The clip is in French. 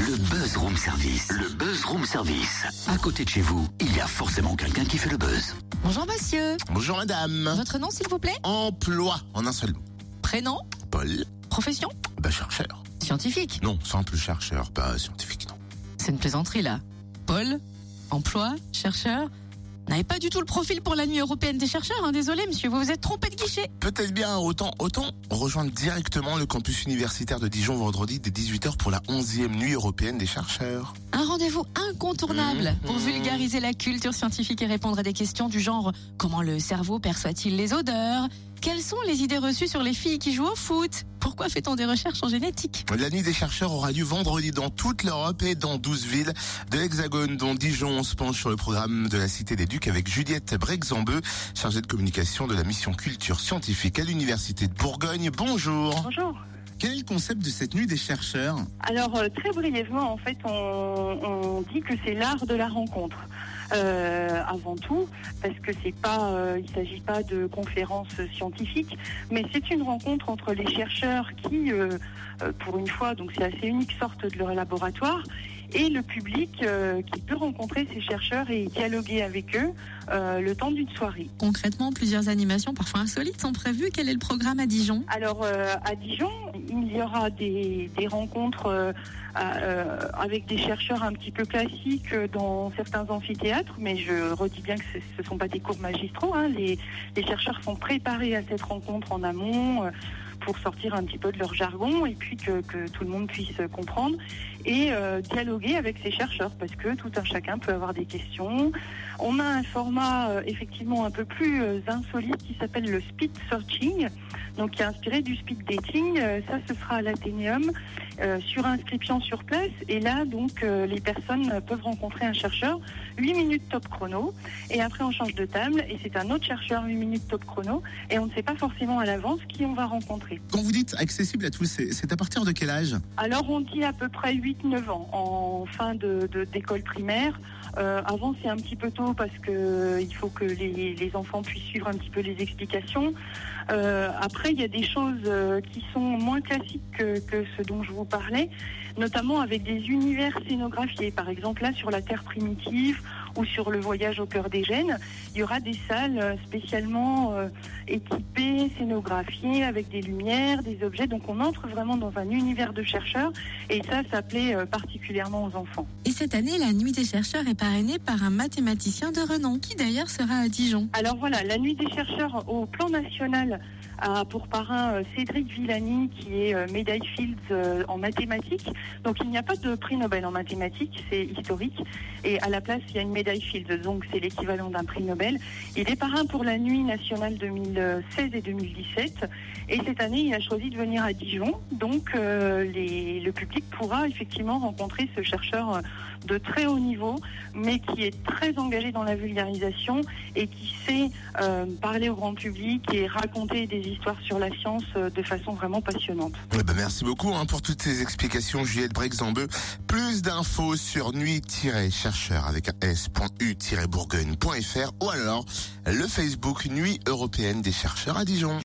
Le Buzz Room Service. Le Buzz Room Service. À côté de chez vous, il y a forcément quelqu'un qui fait le buzz. Bonjour monsieur. Bonjour madame. Votre nom s'il vous plaît? Emploi en un seul mot. Prénom? Paul, Profession? Bah chercheur. Scientifique? Non, simple chercheur, pas scientifique, non. C'est une plaisanterie là. Paul Emploi Chercheur? N'avez pas du tout le profil pour la nuit européenne des chercheurs, hein, désolé monsieur, vous vous êtes trompé de guichet. Peut-être bien, autant, autant rejoindre directement le campus universitaire de Dijon vendredi dès 18h pour la 11e nuit européenne des chercheurs. Un rendez-vous incontournable pour Mhm. vulgariser la culture scientifique et répondre à des questions du genre comment le cerveau perçoit-il les odeurs? Quelles sont les idées reçues sur les filles qui jouent au foot? Pourquoi fait-on des recherches en génétique? La nuit des chercheurs aura lieu vendredi dans toute l'Europe et dans 12 villes de l'Hexagone, dont Dijon. On se penche sur le programme de la Cité des Ducs avec Juliette Brexambeu, chargée de communication de la mission culture scientifique à l'Université de Bourgogne. Bonjour. Bonjour. Quel est le concept de cette nuit des chercheurs Alors euh, très brièvement, en fait, on, dit que c'est l'art de la rencontre. Euh, avant tout, parce que c'est pas, euh, il s'agit pas de conférences scientifiques, mais c'est une rencontre entre les chercheurs qui, pour une fois, donc c'est assez unique, sortent de leur laboratoire, et le public euh, qui peut rencontrer ces chercheurs et dialoguer avec eux euh, le temps d'une soirée. Concrètement, plusieurs animations, parfois insolites, sont prévues. Quel est le programme à Dijon? Alors euh, à Dijon, il y aura des, des rencontres euh, euh, avec des chercheurs un petit peu classiques euh, dans certains amphithéâtres, mais je redis bien que ce ne sont pas des cours magistraux. hein. Les, les chercheurs sont préparés à cette rencontre en amont euh, pour sortir un petit peu de leur jargon et puis que, tout le monde puisse comprendre et euh, dialoguer avec ces chercheurs parce que tout un chacun peut avoir des questions. On a un format euh, effectivement un peu plus euh, insolite qui s'appelle le speed searching, donc qui est inspiré du speed dating. Euh, ça, ce sera à l'Athénéum euh, sur inscription sur place. Et là, donc, euh, les personnes peuvent rencontrer un chercheur, 8 minutes top chrono, et après on change de table et c'est un autre chercheur, 8 minutes top chrono, et on ne sait pas forcément à l'avance qui on va rencontrer. Quand vous dites accessible à tous, c'est à partir de quel âge? Alors on dit à peu près 8-9 ans en fin de de- d'école primaire. Euh, avant c'est un petit peu tôt parce que il faut que les, les enfants puissent suivre un petit peu les explications. Euh, après il y a des choses euh, qui sont moins classiques que, que ce dont je vous parlais, notamment avec des univers scénographiés. Par exemple là sur la Terre primitive ou sur le voyage au cœur des gènes, il y aura des salles euh, spécialement euh, équipées, scénographiées avec des lumières, des objets. Donc on entre vraiment dans un univers de chercheurs et ça, ça plaît euh, particulièrement aux enfants. Et cette année, la nuit des chercheurs est parrainée par un mathématicien de renom, qui d'ailleurs sera à Dijon. Alors voilà, la nuit des chercheurs au plan national a pour parrain Cédric Villani qui est médaille Fields en mathématiques. Donc il n'y a pas de prix Nobel en mathématiques, c'est historique. Et à la place, il y a une Fields, donc c'est l'équivalent d'un prix Nobel. Il est parrain pour la nuit nationale 2016 et 2017. Et cette année, il a choisi de venir à Dijon. Donc euh, le public pourra effectivement rencontrer ce chercheur euh, de très haut niveau, mais qui est très engagé dans la vulgarisation et qui sait euh, parler au grand public et raconter des histoires sur la science de façon vraiment passionnante. Ben, merci beaucoup hein, pour toutes ces explications, Juliette Brexambeu. Plus d'infos sur nuit-chercheur avec un s.u-bourgogne.fr ou alors le Facebook Nuit européenne des chercheurs à Dijon.